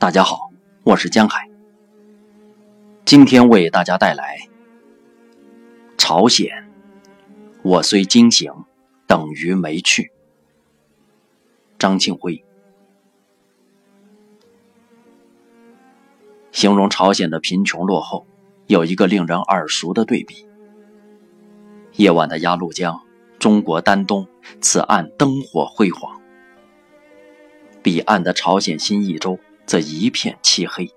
大家好，我是江海。今天为大家带来朝鲜。我虽惊醒，等于没去。张庆辉形容朝鲜的贫穷落后，有一个令人耳熟的对比：夜晚的鸭绿江，中国丹东，此岸灯火辉煌；彼岸的朝鲜新义州。则一片漆黑。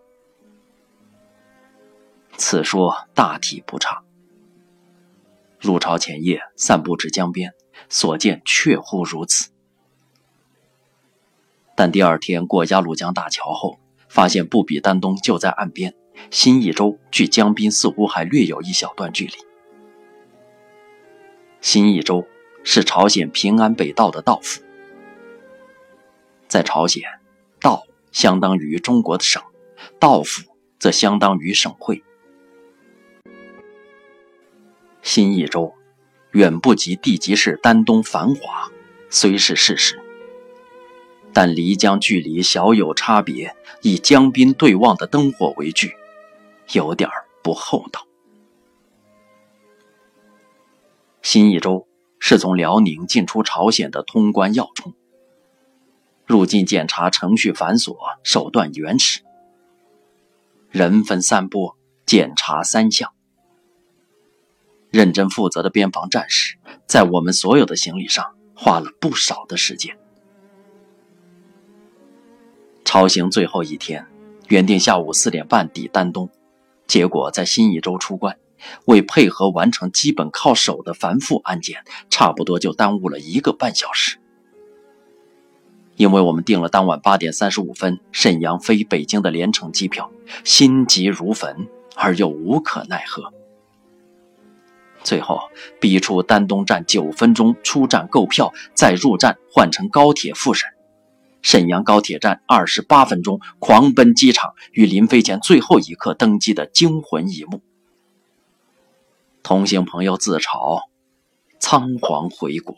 此说大体不差。入朝前夜散步至江边，所见确乎如此。但第二天过鸭绿江大桥后，发现不比丹东就在岸边，新义州距江滨似乎还略有一小段距离。新义州是朝鲜平安北道的道府，在朝鲜道。相当于中国的省，道府则相当于省会。新义州远不及地级市丹东繁华，虽是事实，但离江距离小有差别，以江滨对望的灯火为据，有点不厚道。新义州是从辽宁进出朝鲜的通关要冲。入境检查程序繁琐，手段原始，人分三波，检查三项。认真负责的边防战士在我们所有的行李上花了不少的时间。超行最后一天，原定下午四点半抵丹东，结果在新义州出关，为配合完成基本靠手的繁复安检，差不多就耽误了一个半小时。因为我们订了当晚八点三十五分沈阳飞北京的连程机票，心急如焚而又无可奈何。最后逼出丹东站九分钟出站购票，再入站换乘高铁复审。沈阳高铁站二十八分钟狂奔机场，与临飞前最后一刻登机的惊魂一幕。同行朋友自嘲：仓皇回国。